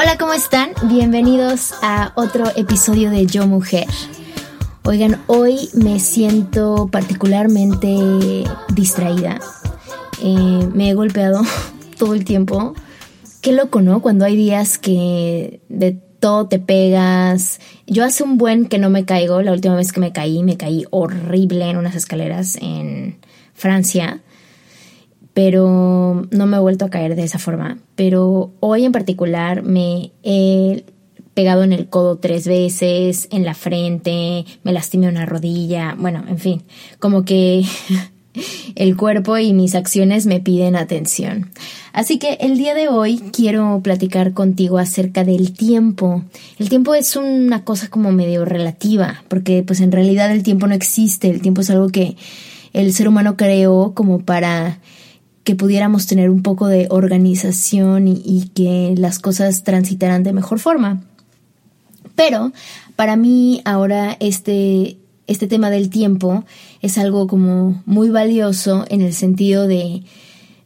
Hola, ¿cómo están? Bienvenidos a otro episodio de Yo Mujer. Oigan, hoy me siento particularmente distraída. Eh, me he golpeado todo el tiempo. Qué loco, ¿no? Cuando hay días que de todo te pegas. Yo hace un buen que no me caigo. La última vez que me caí, me caí horrible en unas escaleras en Francia pero no me he vuelto a caer de esa forma. Pero hoy en particular me he pegado en el codo tres veces, en la frente, me lastimé una rodilla, bueno, en fin, como que el cuerpo y mis acciones me piden atención. Así que el día de hoy quiero platicar contigo acerca del tiempo. El tiempo es una cosa como medio relativa, porque pues en realidad el tiempo no existe, el tiempo es algo que el ser humano creó como para que pudiéramos tener un poco de organización y, que las cosas transitaran de mejor forma. Pero para mí ahora este, este tema del tiempo es algo como muy valioso en el sentido de,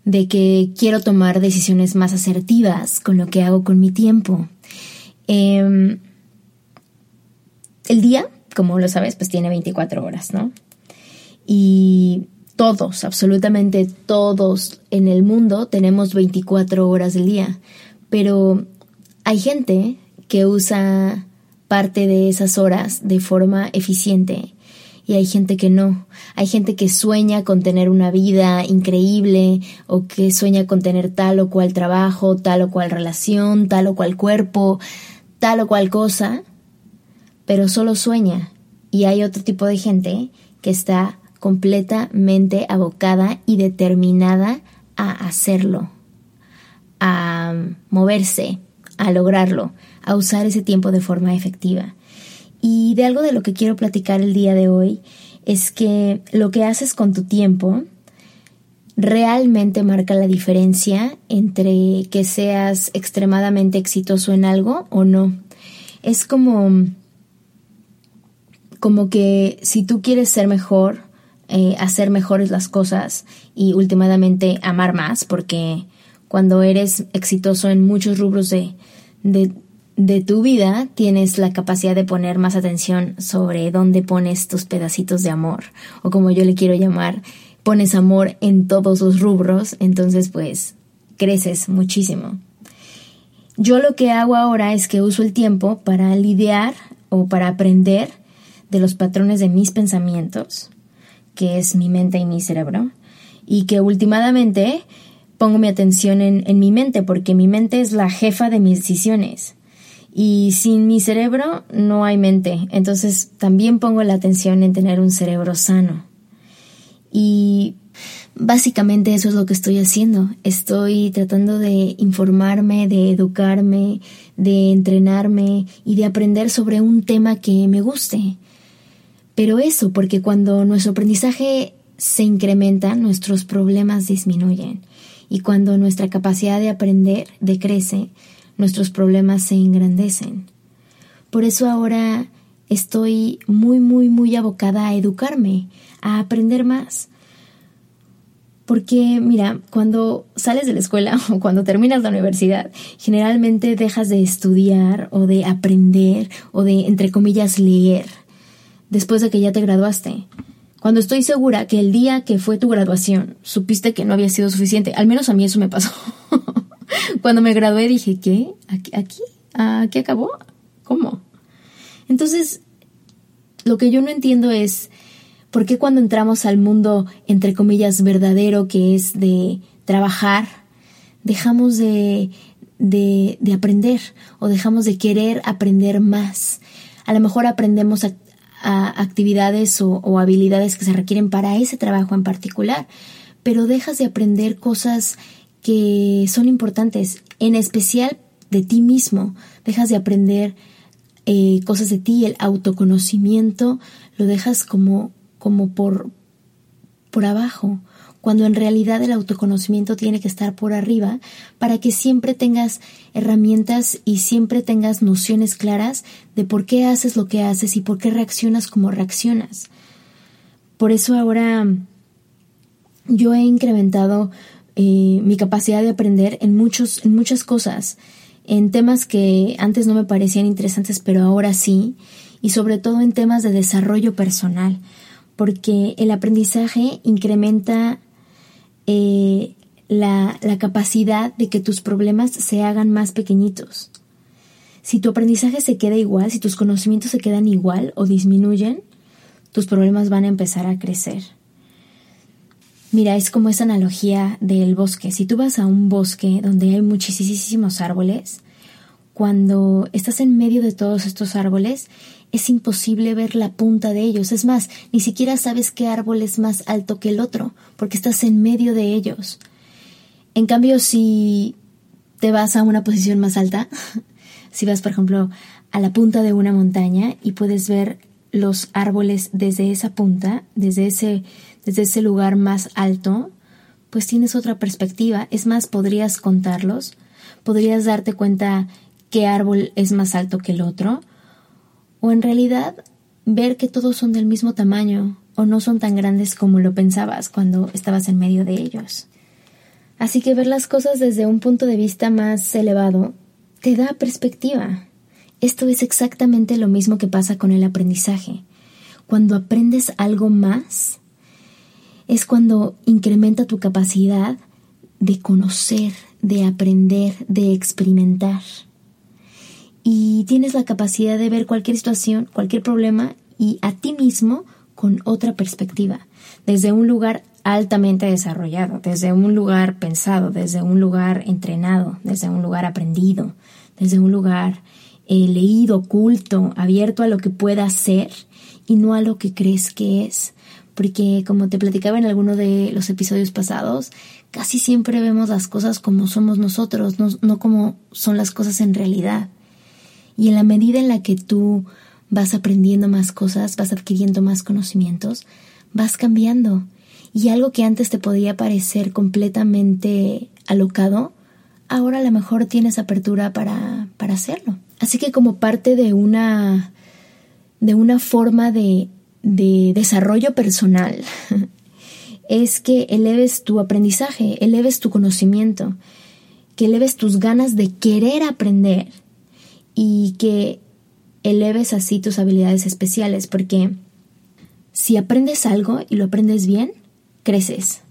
de que quiero tomar decisiones más asertivas con lo que hago con mi tiempo. Em, el día, como lo sabes, pues tiene 24 horas, ¿no? Y todos, absolutamente todos en el mundo tenemos 24 horas del día, pero hay gente que usa parte de esas horas de forma eficiente y hay gente que no. Hay gente que sueña con tener una vida increíble o que sueña con tener tal o cual trabajo, tal o cual relación, tal o cual cuerpo, tal o cual cosa, pero solo sueña. Y hay otro tipo de gente que está completamente abocada y determinada a hacerlo, a moverse, a lograrlo, a usar ese tiempo de forma efectiva. Y de algo de lo que quiero platicar el día de hoy es que lo que haces con tu tiempo realmente marca la diferencia entre que seas extremadamente exitoso en algo o no. Es como como que si tú quieres ser mejor, eh, hacer mejores las cosas y últimamente amar más, porque cuando eres exitoso en muchos rubros de, de, tu vida, tienes la capacidad de poner más atención sobre dónde pones tus pedacitos de amor, o como yo le quiero llamar, pones amor en todos los rubros, entonces pues creces muchísimo. Yo lo que hago ahora es que uso el tiempo para lidiar o para aprender de los patrones de mis pensamientos, que es mi mente y mi cerebro, y que últimamente pongo mi atención en, en, mi mente, porque mi mente es la jefa de mis decisiones. Y sin mi cerebro no hay mente. Entonces también pongo la atención en tener un cerebro sano. Y básicamente eso es lo que estoy haciendo. Estoy tratando de informarme, de educarme, de entrenarme y de aprender sobre un tema que me guste. Pero eso, porque cuando nuestro aprendizaje se incrementa, nuestros problemas disminuyen. Y cuando nuestra capacidad de aprender decrece, nuestros problemas se engrandecen. Por eso ahora estoy muy, muy, muy abocada a educarme, a aprender más. Porque, mira, cuando sales de la escuela o cuando terminas la universidad, generalmente dejas de estudiar o de aprender o de, entre comillas, leer después de que ya te graduaste. Cuando estoy segura que el día que fue tu graduación supiste que no había sido suficiente, al menos a mí eso me pasó. Cuando me gradué dije, ¿qué? ¿Aquí? ¿Aquí? ¿Aquí acabó? ¿Cómo? Entonces, lo que yo no entiendo es por qué cuando entramos al mundo, entre comillas, verdadero, que es de trabajar, dejamos de, de, aprender o dejamos de querer aprender más. A lo mejor aprendemos a, actividades o, habilidades que se requieren para ese trabajo en particular, pero dejas de aprender cosas que son importantes, en especial de ti mismo. Dejas de aprender eh, cosas de ti, el autoconocimiento lo dejas como, como por, por abajo, cuando en realidad el autoconocimiento tiene que estar por arriba para que siempre tengas herramientas y siempre tengas nociones claras de por qué haces lo que haces y por qué reaccionas como reaccionas. Por eso ahora yo he incrementado eh, mi capacidad de aprender en, muchos, en muchas cosas, en temas que antes no me parecían interesantes, pero ahora sí, y sobre todo en temas de desarrollo personal, porque el aprendizaje incrementa eh, la, la capacidad de que tus problemas se hagan más pequeñitos. Si tu aprendizaje se queda igual, si tus conocimientos se quedan igual o disminuyen, tus problemas van a empezar a crecer. Mira, es como esa analogía del bosque. Si tú vas a un bosque donde hay muchísimos árboles, cuando estás en medio de todos estos árboles, es imposible ver la punta de ellos. Es más, ni siquiera sabes qué árbol es más alto que el otro, porque estás en medio de ellos. En cambio, si te vas a una posición más alta, si vas, por ejemplo, a la punta de una montaña y puedes ver los árboles desde esa punta, desde ese desde ese lugar más alto, pues tienes otra perspectiva. Es más, podrías contarlos, podrías darte cuenta qué árbol es más alto que el otro, o en realidad ver que todos son del mismo tamaño o no son tan grandes como lo pensabas cuando estabas en medio de ellos. Así que ver las cosas desde un punto de vista más elevado te da perspectiva. Esto es exactamente lo mismo que pasa con el aprendizaje. Cuando aprendes algo más, es cuando incrementa tu capacidad de conocer, de aprender, de experimentar. Y tienes la capacidad de ver cualquier situación, cualquier problema y a ti mismo con otra perspectiva, desde un lugar altamente desarrollado, desde un lugar pensado, desde un lugar entrenado, desde un lugar aprendido, desde un lugar eh, leído, culto, abierto a lo que pueda ser y no a lo que crees que es porque como te platicaba en alguno de los episodios pasados, casi siempre vemos las cosas como somos nosotros, no, como son las cosas en realidad. Y en la medida en la que tú vas aprendiendo más cosas, vas adquiriendo más conocimientos, vas cambiando. Y algo que antes te podía parecer completamente alocado, ahora a lo mejor tienes apertura para, para hacerlo. Así que como parte de una, de una forma de de desarrollo personal es que eleves tu aprendizaje, eleves tu conocimiento, que eleves tus ganas de querer aprender y que eleves así tus habilidades especiales, porque si aprendes algo y lo aprendes bien, creces.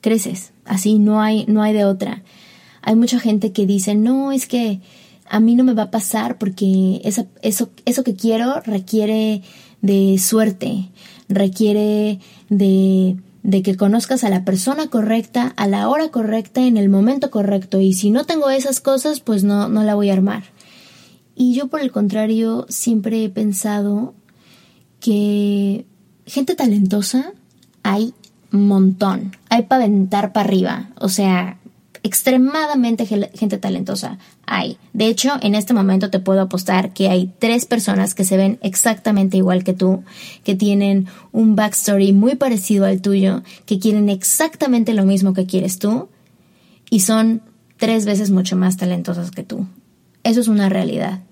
Creces, así no hay no hay de otra. Hay mucha gente que dice, "No, es que a mí no me va a pasar porque eso, eso, eso que quiero requiere de suerte, requiere de, de que conozcas a la persona correcta, a la hora correcta, en el momento correcto. Y si no tengo esas cosas, pues no, no la voy a armar. Y yo por el contrario siempre he pensado que gente talentosa hay montón. Hay para aventar para arriba. O sea, extremadamente gente talentosa hay. De hecho, en este momento te puedo apostar que hay tres personas que se ven exactamente igual que tú, que tienen un backstory muy parecido al tuyo, que quieren exactamente lo mismo que quieres tú y son tres veces mucho más talentosas que tú. Eso es una realidad.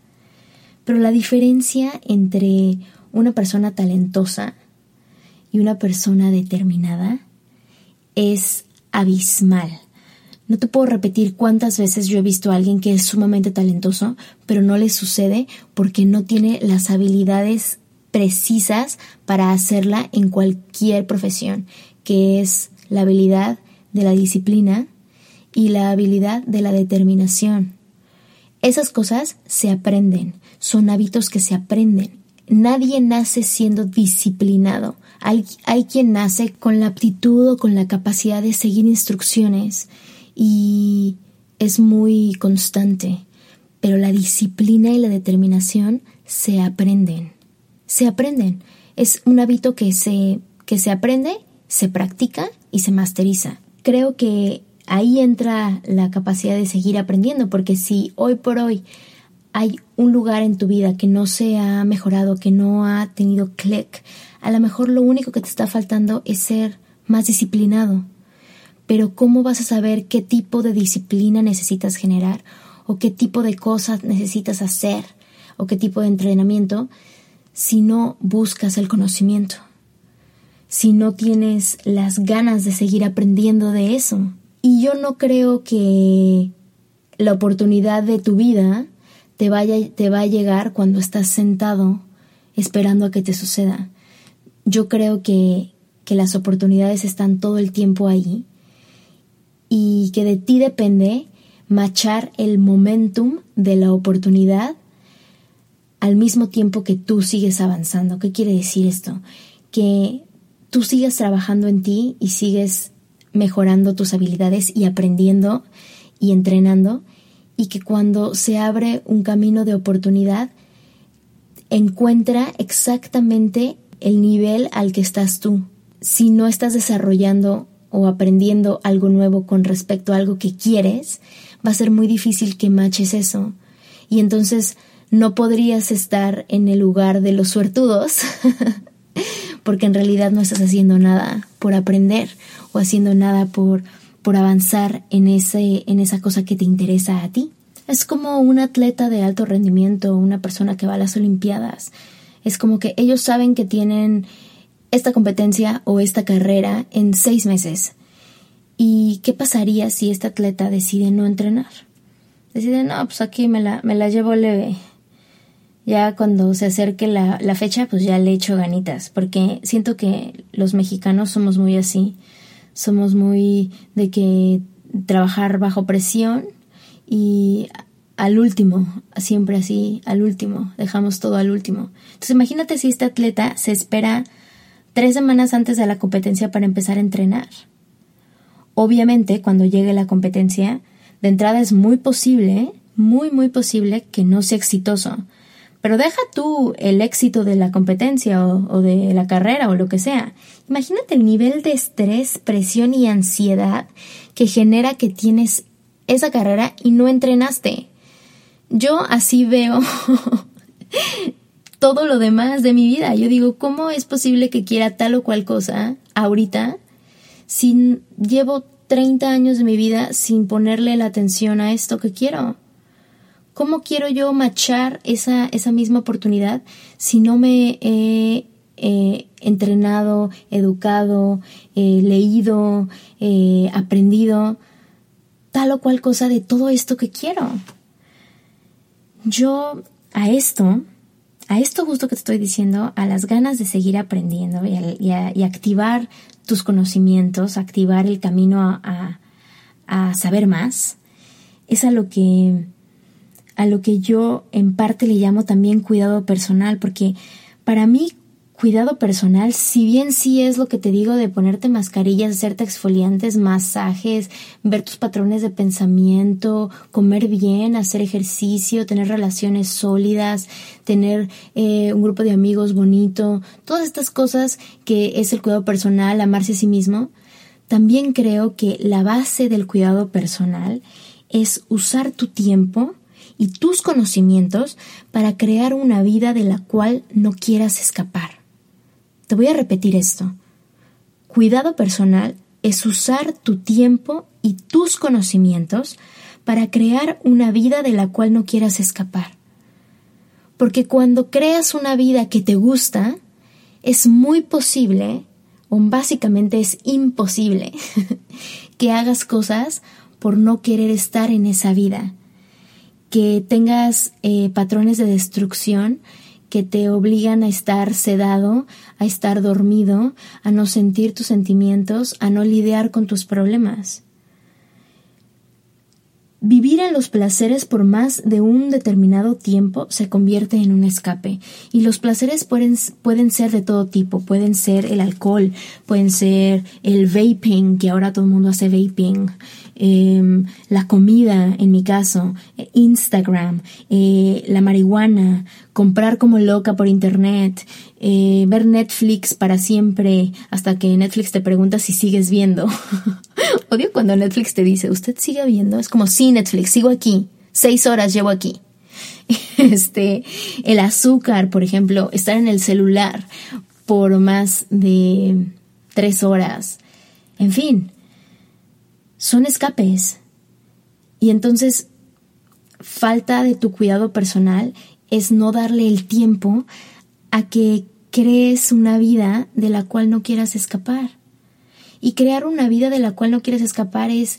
Pero la diferencia entre una persona talentosa y una persona determinada es abismal. No te puedo repetir cuántas veces yo he visto a alguien que es sumamente talentoso, pero no le sucede porque no tiene las habilidades precisas para hacerla en cualquier profesión, que es la habilidad de la disciplina y la habilidad de la determinación. Esas cosas se aprenden, son hábitos que se aprenden. Nadie nace siendo disciplinado. Hay, hay, quien nace con la aptitud o con la capacidad de seguir instrucciones y es muy constante. Pero la disciplina y la determinación se aprenden. Se aprenden. Es un hábito que se, que se aprende, se practica y se masteriza. Creo que ahí entra la capacidad de seguir aprendiendo, porque si hoy por hoy hay un lugar en tu vida que no se ha mejorado, que no ha tenido clic, a lo mejor lo único que te está faltando es ser más disciplinado. Pero ¿cómo vas a saber qué tipo de disciplina necesitas generar o qué tipo de cosas necesitas hacer o qué tipo de entrenamiento si no buscas el conocimiento? Si no tienes las ganas de seguir aprendiendo de eso. Y yo no creo que la oportunidad de tu vida te, vaya, te va a llegar cuando estás sentado esperando a que te suceda. Yo creo que, que las oportunidades están todo el tiempo ahí y que de ti depende machar el momentum de la oportunidad al mismo tiempo que tú sigues avanzando. ¿Qué quiere decir esto? Que tú sigues trabajando en ti y sigues mejorando tus habilidades y aprendiendo y entrenando y que cuando se abre un camino de oportunidad encuentra exactamente el nivel al que estás tú. Si no estás desarrollando o aprendiendo algo nuevo con respecto a algo que quieres, va a ser muy difícil que maches eso. Y entonces no podrías estar en el lugar de los suertudos, porque en realidad no estás haciendo nada por aprender o haciendo nada por, por avanzar en, ese, en esa cosa que te interesa a ti. Es como un atleta de alto rendimiento, una persona que va a las Olimpiadas. Es como que ellos saben que tienen esta competencia o esta carrera en seis meses. ¿Y qué pasaría si este atleta decide no entrenar? Decide, no, pues aquí me la, me la llevo leve. Ya cuando se acerque la, la fecha, pues ya le echo ganitas, porque siento que los mexicanos somos muy así. Somos muy de que trabajar bajo presión y al último, siempre así, al último, dejamos todo al último. Entonces imagínate si este atleta se espera tres semanas antes de la competencia para empezar a entrenar. Obviamente, cuando llegue la competencia, de entrada es muy posible, muy, muy posible que no sea exitoso. Pero deja tú el éxito de la competencia o, de la carrera o lo que sea. Imagínate el nivel de estrés, presión y ansiedad que genera que tienes esa carrera y no entrenaste. Yo así veo todo lo demás de mi vida. Yo digo, ¿cómo es posible que quiera tal o cual cosa ahorita si llevo 30 años de mi vida sin ponerle la atención a esto que quiero? ¿Cómo quiero yo machar esa, esa misma oportunidad si no me he entrenado, educado, leído, aprendido tal o cual cosa de todo esto que quiero? Yo a esto a esto justo que te estoy diciendo, a las ganas de seguir aprendiendo y, activar tus conocimientos, activar el camino a, a, saber más, es a lo que a lo que yo en parte le llamo también cuidado personal, porque para mí cuidado personal, si bien sí es lo que te digo de ponerte mascarillas, hacerte exfoliantes, masajes, ver tus patrones de pensamiento, comer bien, hacer ejercicio, tener relaciones sólidas, tener eh, un grupo de amigos bonito, todas estas cosas que es el cuidado personal, amarse a sí mismo, también creo que la base del cuidado personal es usar tu tiempo y tus conocimientos para crear una vida de la cual no quieras escapar. Te voy a repetir esto. Cuidado personal es usar tu tiempo y tus conocimientos para crear una vida de la cual no quieras escapar. Porque cuando creas una vida que te gusta, es muy posible, o básicamente es imposible, que hagas cosas por no querer estar en esa vida, que tengas eh, patrones de destrucción que te obligan a estar sedado, a estar dormido, a no sentir tus sentimientos, a no lidiar con tus problemas. Vivir en los placeres por más de un determinado tiempo se convierte en un escape. Y los placeres pueden, pueden, ser de todo tipo. Pueden ser el alcohol, pueden ser el vaping, que ahora todo el mundo hace vaping, em, la comida, en mi caso, Instagram, eh, la marihuana, comprar como loca por internet, eh, ver Netflix para siempre hasta que Netflix te pregunta si sigues viendo. Odio cuando Netflix te dice, ¿usted sigue viendo? Es como, sí, Netflix, sigo aquí. Seis horas llevo aquí. Este, el azúcar, por ejemplo, estar en el celular por más de tres horas. En fin, son escapes. Y entonces, falta de tu cuidado personal es no darle el tiempo a que crees una vida de la cual no quieras escapar. Y crear una vida de la cual no quieres escapar es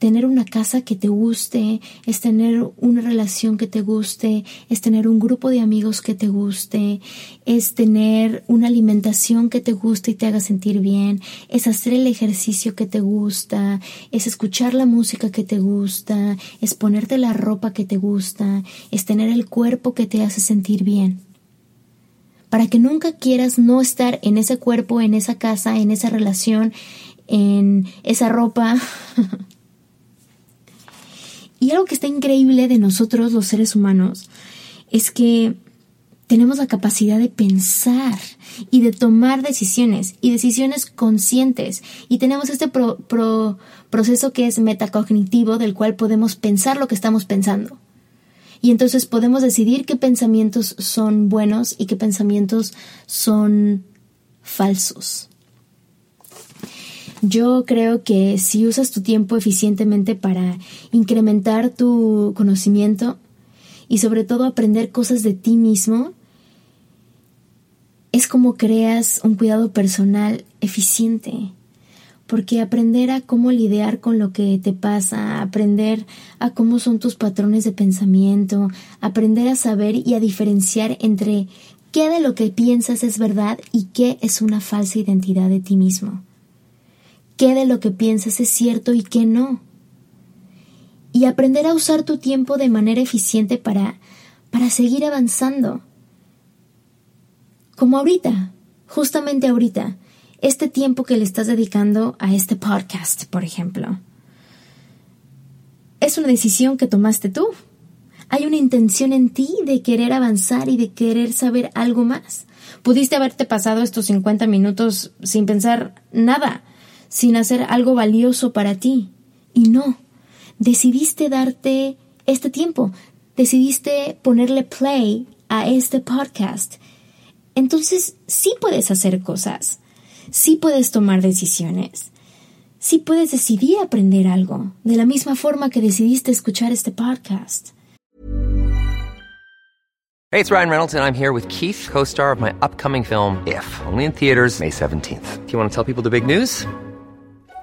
tener una casa que te guste, es tener una relación que te guste, es tener un grupo de amigos que te guste, es tener una alimentación que te guste y te haga sentir bien, es hacer el ejercicio que te gusta, es escuchar la música que te gusta, es ponerte la ropa que te gusta, es tener el cuerpo que te hace sentir bien para que nunca quieras no estar en ese cuerpo, en esa casa, en esa relación, en esa ropa. y algo que está increíble de nosotros los seres humanos es que tenemos la capacidad de pensar y de tomar decisiones y decisiones conscientes y tenemos este proceso que es metacognitivo del cual podemos pensar lo que estamos pensando y entonces podemos decidir qué pensamientos son buenos y qué pensamientos son falsos. Yo creo que si usas tu tiempo eficientemente para incrementar tu conocimiento y sobre todo aprender cosas de ti mismo, es como creas un cuidado personal eficiente. Porque aprender a cómo lidiar con lo que te pasa, aprender a cómo son tus patrones de pensamiento, aprender a saber y a diferenciar entre qué de lo que piensas es verdad y qué es una falsa identidad de ti mismo, qué de lo que piensas es cierto y qué no, y aprender a usar tu tiempo de manera eficiente para, para seguir avanzando. Como ahorita, justamente ahorita, este tiempo que le estás dedicando a este podcast, por ejemplo. Es una decisión que tomaste tú. Hay una intención en ti de querer avanzar y de querer saber algo más. Pudiste haberte pasado estos 50 minutos sin pensar nada, sin hacer algo valioso para ti. Y no, decidiste darte este tiempo, decidiste ponerle play a este podcast. Entonces sí puedes hacer cosas sí puedes tomar decisiones. Sí puedes decidir aprender algo, de la misma forma que decidiste escuchar este podcast. Hey, it's Ryan Reynolds, and I'm here with Keith, co star of my upcoming film, If, only in theaters, May 17th. Do you want to tell people the big news?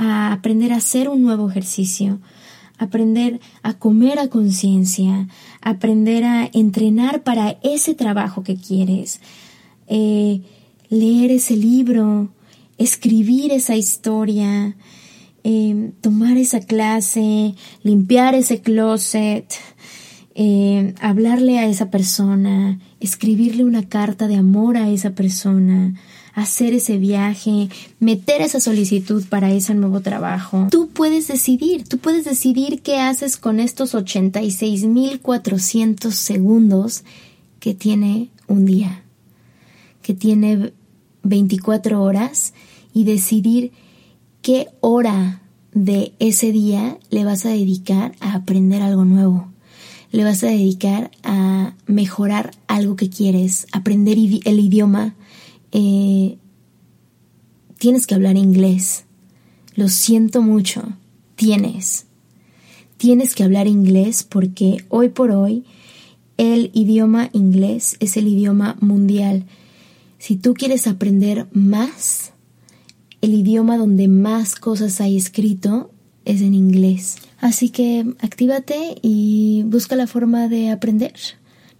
a aprender a hacer un nuevo ejercicio, aprender a comer a conciencia, aprender a entrenar para ese trabajo que quieres, eh, leer ese libro, escribir esa historia, eh, tomar esa clase, limpiar ese closet, eh, hablarle a esa persona, escribirle una carta de amor a esa persona, hacer ese viaje, meter esa solicitud para ese nuevo trabajo. Tú puedes decidir, tú puedes decidir qué haces con estos 86.400 segundos que tiene un día, que tiene 24 horas y decidir qué hora de ese día le vas a dedicar a aprender algo nuevo. Le vas a dedicar a mejorar algo que quieres, aprender el idioma eh, tienes que hablar inglés. Lo siento mucho. Tienes. tienes que hablar inglés porque hoy por hoy el idioma inglés es el idioma mundial. Si tú quieres aprender más, el idioma donde más cosas hay escrito es en inglés. Así que actívate y busca la forma de aprender.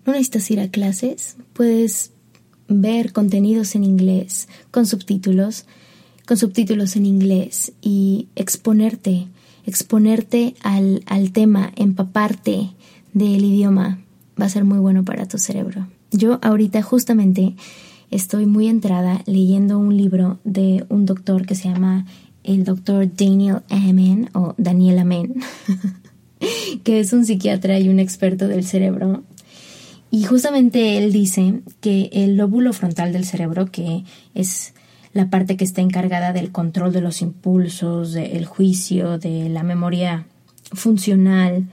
No necesitas ir a clases, puedes ver contenidos en inglés con subtítulos, con subtítulos en inglés y exponerte, exponerte al, al tema, empaparte del idioma. Va a ser muy bueno para tu cerebro. Yo ahorita justamente estoy muy entrada leyendo un libro de un doctor que se llama el doctor Daniel Amen o Daniel Amen, que es un psiquiatra y un experto del cerebro. Y justamente él dice que el lóbulo frontal del cerebro, que es la parte que está encargada del control de los impulsos, del juicio, de la memoria funcional,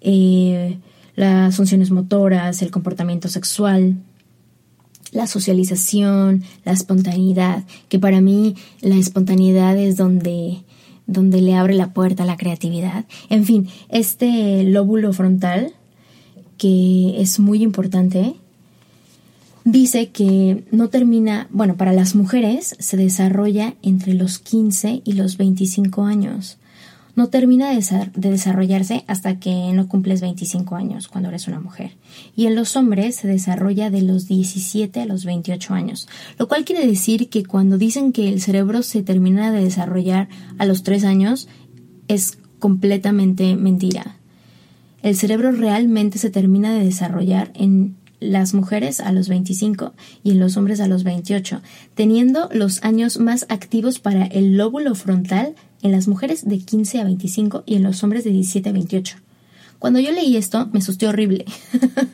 eh, las funciones motoras, el comportamiento sexual, la socialización, la espontaneidad, que para mí la espontaneidad es donde, donde le abre la puerta a la creatividad. En fin, este lóbulo frontal, que es muy importante, dice que no termina, bueno, para las mujeres se desarrolla entre los 15 y los 25 años no termina de, desarrollarse hasta que no cumples 25 años, cuando eres una mujer. Y en los hombres se desarrolla de los 17 a los 28 años, lo cual quiere decir que cuando dicen que el cerebro se termina de desarrollar a los 3 años, es completamente mentira. El cerebro realmente se termina de desarrollar en las mujeres a los 25 y en los hombres a los 28, teniendo los años más activos para el lóbulo frontal en las mujeres de 15 a 25 y en los hombres de 17 a 28. Cuando yo leí esto me asusté horrible.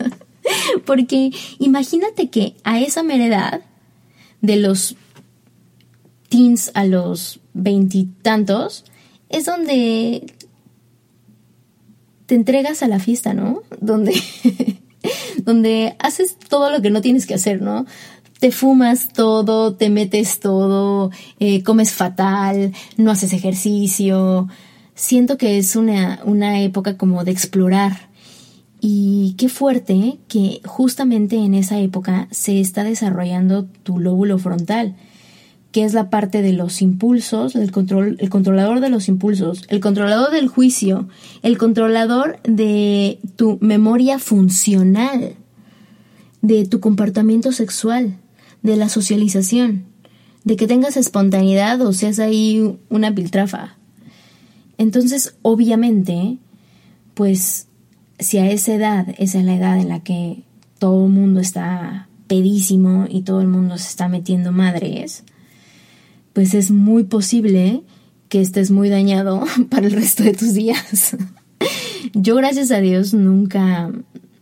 Porque imagínate que a esa mera edad, de los teens a los veintitantos, es donde te entregas a la fiesta, ¿no? Donde, donde haces todo lo que no tienes que hacer, ¿no? te fumas todo, te metes todo, eh, comes fatal, no haces ejercicio. Siento que es una, una época como de explorar. Y qué fuerte que justamente en esa época se está desarrollando tu lóbulo frontal, que es la parte de los impulsos, el, control, el controlador de los impulsos, el controlador del juicio, el controlador de tu memoria funcional, de tu comportamiento sexual de la socialización, de que tengas espontaneidad o seas ahí una piltrafa. Entonces, obviamente, pues si a esa edad, esa es la edad en la que todo el mundo está pedísimo y todo el mundo se está metiendo madres, pues es muy posible que estés muy dañado para el resto de tus días. Yo, gracias a Dios, nunca,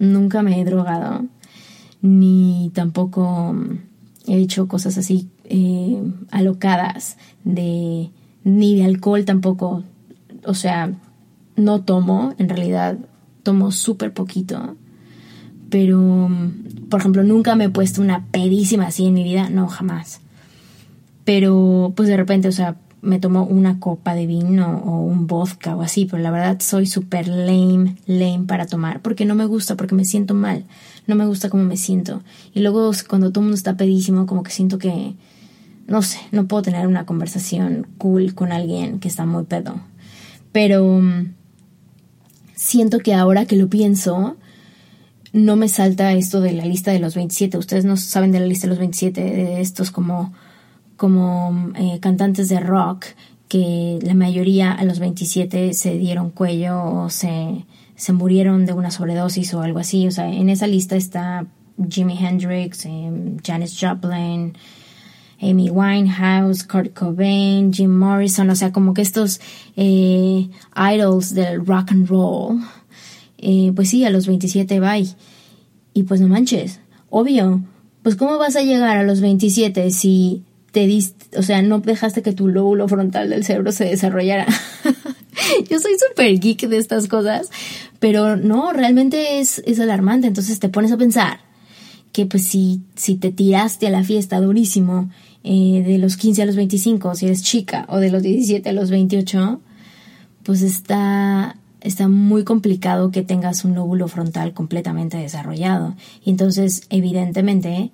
nunca me he drogado, ni tampoco he hecho cosas así eh, alocadas, de ni de alcohol tampoco, o sea, no tomo, en realidad tomo súper poquito, pero, por ejemplo, nunca me he puesto una pedísima así en mi vida, no, jamás. Pero, pues de repente, o sea, me tomo una copa de vino o un vodka o así, pero la verdad soy súper lame, lame para tomar, porque no me gusta, porque me siento mal no me gusta cómo me siento. Y luego cuando todo el mundo está pedísimo, como que siento que, no sé, no puedo tener una conversación cool con alguien que está muy pedo. Pero siento que ahora que lo pienso, no me salta esto de la lista de los 27. Ustedes no saben de la lista de los 27, de estos como, como eh, cantantes de rock que la mayoría a los 27 se dieron cuello o se se murieron de una sobredosis o algo así. O sea, en esa lista está Jimi Hendrix, eh, Janis Joplin, Amy Winehouse, Kurt Cobain, Jim Morrison, o sea, como que estos eh, idols del rock and roll. Eh, pues sí, a los 27 bye. Y pues no manches, obvio. Pues cómo vas a llegar a los 27 si te diste, o sea, no dejaste que tu lóbulo frontal del cerebro se desarrollara. Yo soy súper geek de estas cosas, pero no, realmente es, es alarmante. Entonces te pones a pensar que pues si, si te tiraste a la fiesta durísimo eh, de los 15 a los 25, si eres chica, o de los 17 a los 28, pues está, está muy complicado que tengas un lóbulo frontal completamente desarrollado. Y entonces, evidentemente,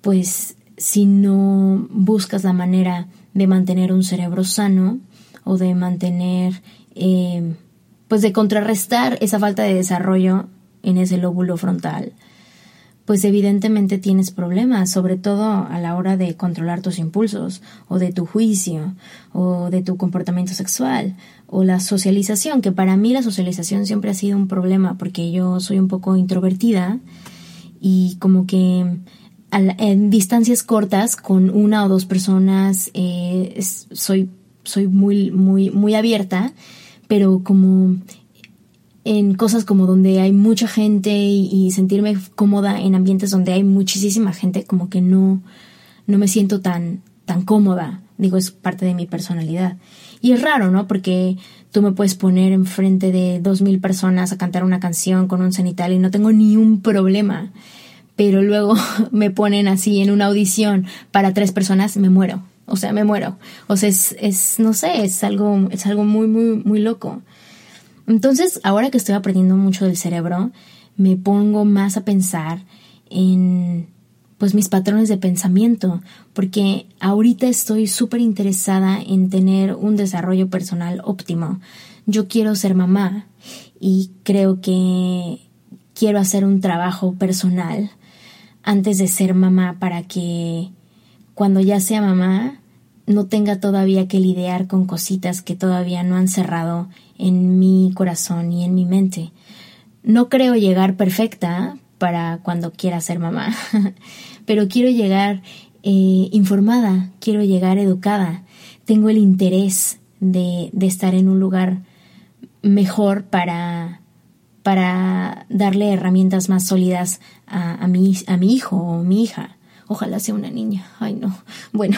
pues si no buscas la manera de mantener un cerebro sano o de mantener, eh, pues de contrarrestar esa falta de desarrollo en ese lóbulo frontal, pues evidentemente tienes problemas, sobre todo a la hora de controlar tus impulsos, o de tu juicio, o de tu comportamiento sexual, o la socialización, que para mí la socialización siempre ha sido un problema, porque yo soy un poco introvertida y como que en distancias cortas con una o dos personas eh, soy, soy muy, muy, muy abierta, pero como en cosas como donde hay mucha gente y, sentirme cómoda en ambientes donde hay muchísima gente, como que no, no me siento tan, tan cómoda. Digo, es parte de mi personalidad. Y es raro, ¿no? Porque tú me puedes poner enfrente de dos mil personas a cantar una canción con un cenital y no tengo ni un problema. Pero luego me ponen así en una audición para tres personas, me muero. O sea, me muero. O sea, es, es no sé, es algo, es algo muy, muy, muy loco. Entonces, ahora que estoy aprendiendo mucho del cerebro, me pongo más a pensar en pues mis patrones de pensamiento, porque ahorita estoy súper interesada en tener un desarrollo personal óptimo. Yo quiero ser mamá y creo que quiero hacer un trabajo personal antes de ser mamá para que cuando ya sea mamá no tenga todavía que lidiar con cositas que todavía no han cerrado en mi corazón y en mi mente. No creo llegar perfecta para cuando quiera ser mamá, pero quiero llegar eh, informada, quiero llegar educada, tengo el interés de, de estar en un lugar mejor para, para darle herramientas más sólidas a, mi, a mi hijo o mi hija. Ojalá sea una niña. Ay, no. Bueno,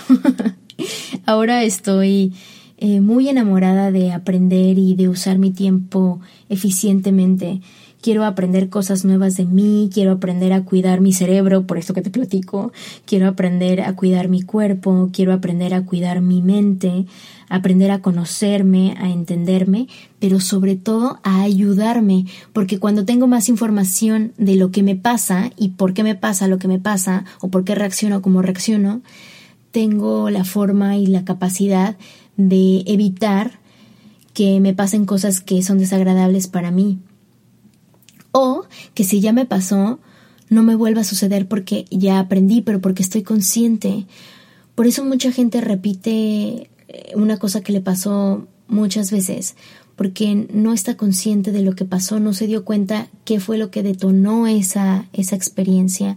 ahora estoy eh, muy enamorada de aprender y de usar mi tiempo eficientemente. Quiero aprender cosas nuevas de mí, quiero aprender a cuidar mi cerebro, por esto que te platico, quiero aprender a cuidar mi cuerpo, quiero aprender a cuidar mi mente, aprender a conocerme, a entenderme, pero sobre todo a ayudarme, porque cuando tengo más información de lo que me pasa y por qué me pasa lo que me pasa o por qué reacciono como reacciono, tengo la forma y la capacidad de evitar que me pasen cosas que son desagradables para mí. O que si ya me pasó, no me vuelva a suceder porque ya aprendí, pero porque estoy consciente. Por eso mucha gente repite eh, una cosa que le pasó muchas veces, porque no está consciente de lo que pasó, no se dio cuenta qué fue lo que detonó esa, esa experiencia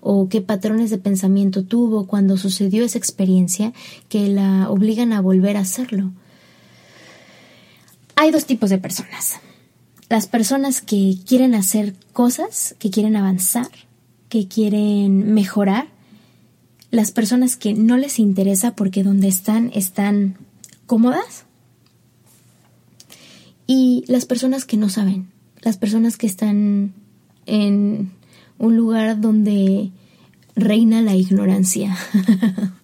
o qué patrones de pensamiento tuvo cuando sucedió esa experiencia que la obligan a volver a hacerlo. Hay dos tipos de personas. Las personas que quieren hacer cosas, que quieren avanzar, que quieren mejorar. Las personas que no les interesa porque donde están están cómodas. Y las personas que no saben. Las personas que están en un lugar donde reina la ignorancia.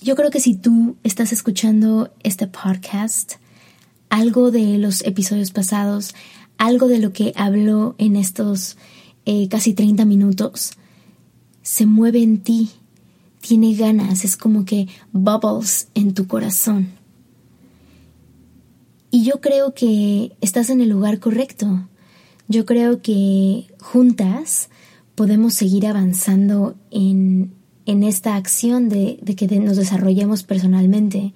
Yo creo que si tú estás escuchando este podcast, algo de los episodios pasados, algo de lo que hablo en estos eh, casi 30 minutos, se mueve en ti, tiene ganas, es como que bubbles en tu corazón. Y yo creo que estás en el lugar correcto. Yo creo que juntas podemos seguir avanzando en, esta acción de, que nos desarrollemos personalmente,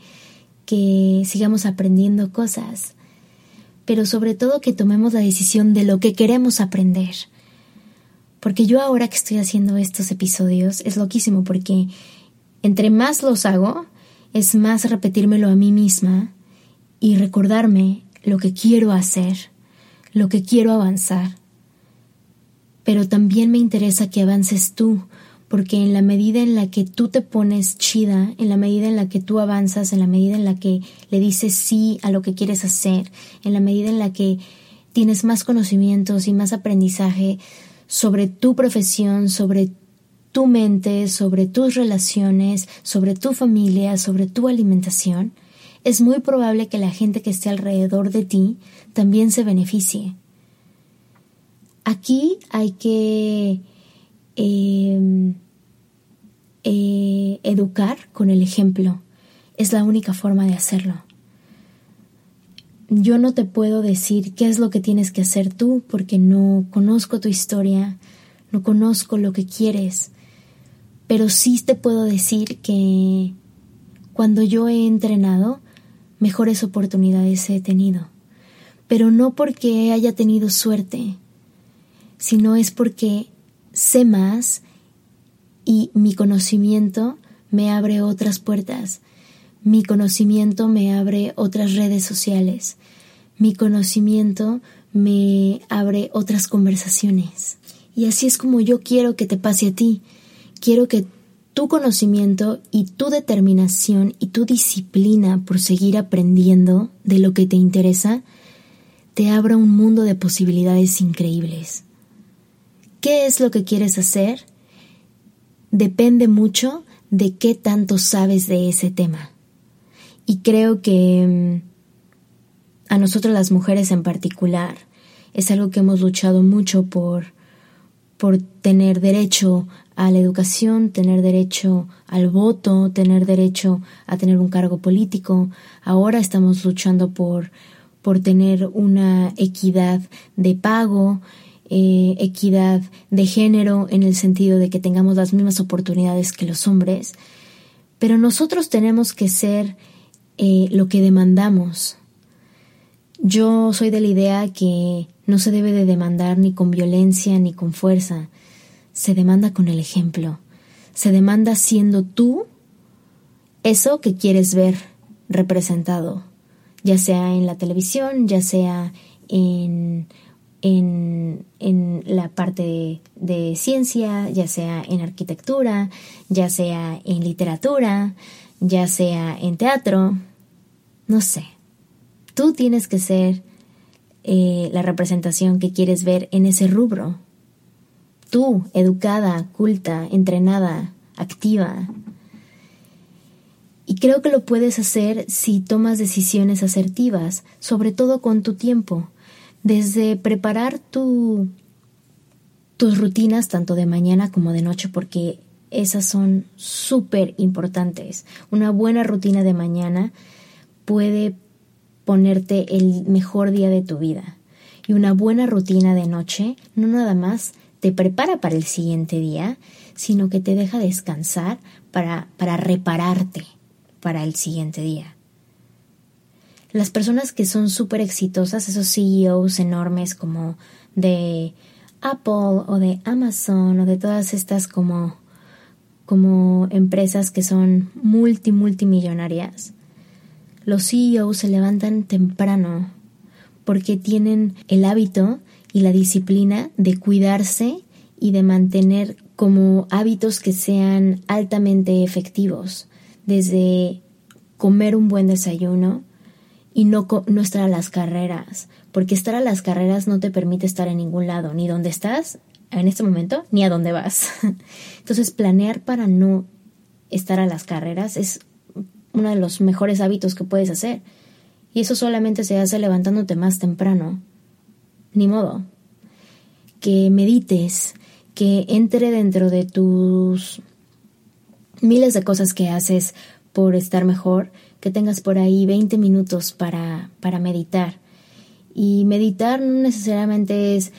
que sigamos aprendiendo cosas, pero sobre todo que tomemos la decisión de lo que queremos aprender. Porque yo ahora que estoy haciendo estos episodios es loquísimo porque entre más los hago, es más repetírmelo a mí misma y recordarme lo que quiero hacer, lo que quiero avanzar pero también me interesa que avances tú, porque en la medida en la que tú te pones chida, en la medida en la que tú avanzas, en la medida en la que le dices sí a lo que quieres hacer, en la medida en la que tienes más conocimientos y más aprendizaje sobre tu profesión, sobre tu mente, sobre tus relaciones, sobre tu familia, sobre tu alimentación, es muy probable que la gente que esté alrededor de ti también se beneficie. Aquí hay que em, eh, educar con el ejemplo. Es la única forma de hacerlo. Yo no te puedo decir qué es lo que tienes que hacer tú porque no conozco tu historia, no conozco lo que quieres, pero sí te puedo decir que cuando yo he entrenado, mejores oportunidades he tenido. Pero no porque haya tenido suerte, sino es porque sé más y mi conocimiento me abre otras puertas. Mi conocimiento me abre otras redes sociales. Mi conocimiento me abre otras conversaciones. Y así es como yo quiero que te pase a ti. Quiero que tu conocimiento y tu determinación y tu disciplina por seguir aprendiendo de lo que te interesa te abra un mundo de posibilidades increíbles. ¿Qué es lo que quieres hacer? Depende mucho de qué tanto sabes de ese tema. Y creo que mm, a nosotros las mujeres en particular es algo que hemos luchado mucho por por tener derecho a la educación, tener derecho al voto, tener derecho a tener un cargo político. Ahora estamos luchando por, por tener una equidad de pago, eh, equidad de género en el sentido de que tengamos las mismas oportunidades que los hombres. Pero nosotros tenemos que ser eh, lo que demandamos. Yo soy de la idea que no se debe de demandar ni con violencia ni con fuerza, se demanda con el ejemplo, se demanda siendo tú eso que quieres ver representado, ya sea en la televisión, ya sea en, en, en la parte de ciencia, ya sea en arquitectura, ya sea en literatura, ya sea en teatro, no sé. Tú tienes que ser eh, la representación que quieres ver en ese rubro. Tú, educada, culta, entrenada, activa. Y creo que lo puedes hacer si tomas decisiones asertivas, sobre todo con tu tiempo, desde preparar tu, tus rutinas tanto de mañana como de noche, porque esas son súper importantes. Una buena rutina de mañana puede ponerte el mejor día de tu vida. Y una buena rutina de noche no nada más te prepara para el siguiente día, sino que te deja descansar para, para repararte para el siguiente día. Las personas que son súper exitosas, esos CEOs enormes como de Apple o de Amazon o de todas estas como, como empresas que son multi, multimillonarias, los CEOs se levantan temprano porque tienen el hábito y la disciplina de cuidarse y de mantener como hábitos que sean altamente efectivos, desde comer un buen desayuno y no, no estar a las carreras, porque estar a las carreras no te permite estar en ningún lado, ni donde estás en este momento, ni a dónde vas. Entonces, planear para no estar a las carreras es uno de los mejores hábitos que puedes hacer. Y eso solamente se hace levantándote más temprano. Ni modo. Que medites, que entre dentro de tus miles de cosas que haces por estar mejor, que tengas por ahí 20 minutos para, para meditar. Y meditar no necesariamente es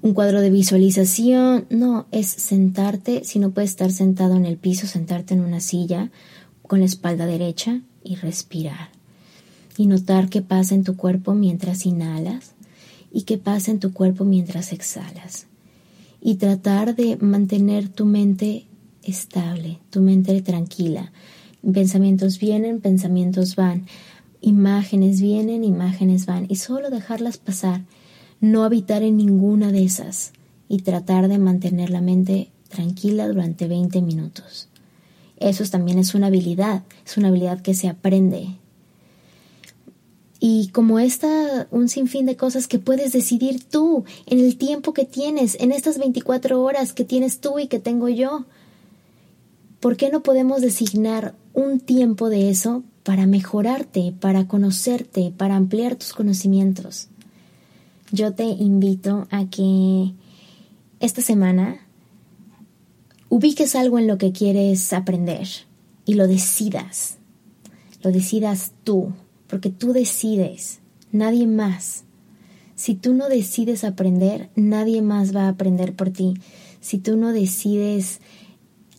un cuadro de visualización, no, es sentarte, si no puedes estar sentado en el piso, sentarte en una silla con la espalda derecha y respirar. Y notar qué pasa en tu cuerpo mientras inhalas y qué pasa en tu cuerpo mientras exhalas. Y tratar de mantener tu mente estable, tu mente tranquila. Pensamientos vienen, pensamientos van. Imágenes vienen, imágenes van. Y solo dejarlas pasar. No habitar en ninguna de esas. Y tratar de mantener la mente tranquila durante 20 minutos. Eso también es una habilidad, es una habilidad que se aprende. Y como está un sinfín de cosas que puedes decidir tú en el tiempo que tienes, en estas 24 horas que tienes tú y que tengo yo. ¿Por qué no podemos designar un tiempo de eso para mejorarte, para conocerte, para ampliar tus conocimientos. Yo te invito a que esta semana ubiques algo en lo que quieres aprender y lo decidas. Lo decidas tú, porque tú decides, nadie más. Si tú no decides aprender, nadie más va a aprender por ti. Si tú no decides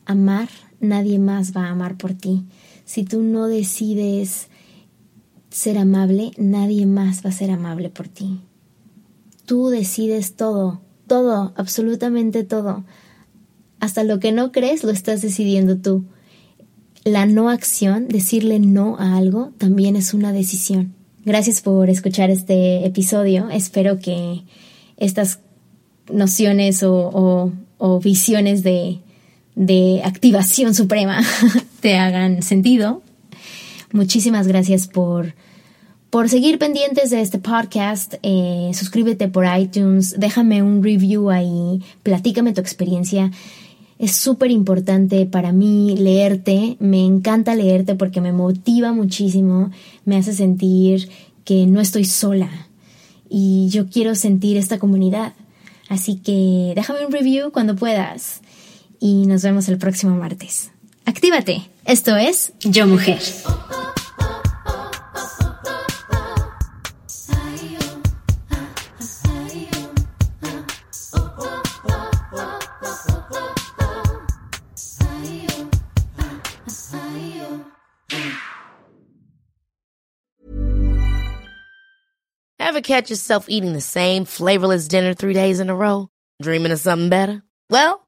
amar, nadie más va a amar por ti. Si tú no decides ser amable, nadie más va a ser amable por ti. Tú decides todo, todo, absolutamente todo. Hasta lo que no crees lo estás decidiendo tú. La no acción, decirle no a algo, también es una decisión. Gracias por escuchar este episodio. Espero que estas nociones o, visiones de, de activación suprema te hagan sentido. Muchísimas gracias por, por seguir pendientes de este podcast. Eh, suscríbete por iTunes, déjame un review ahí, platícame tu experiencia. Es súper importante para mí leerte, me encanta leerte porque me motiva muchísimo, me hace sentir que no estoy sola y yo quiero sentir esta comunidad. Así que déjame un review cuando puedas y nos vemos el próximo martes. Actívate. Esto es Yo Mujer. Ever catch yourself eating the same flavorless dinner three days in a row? Dreaming of something better? Well,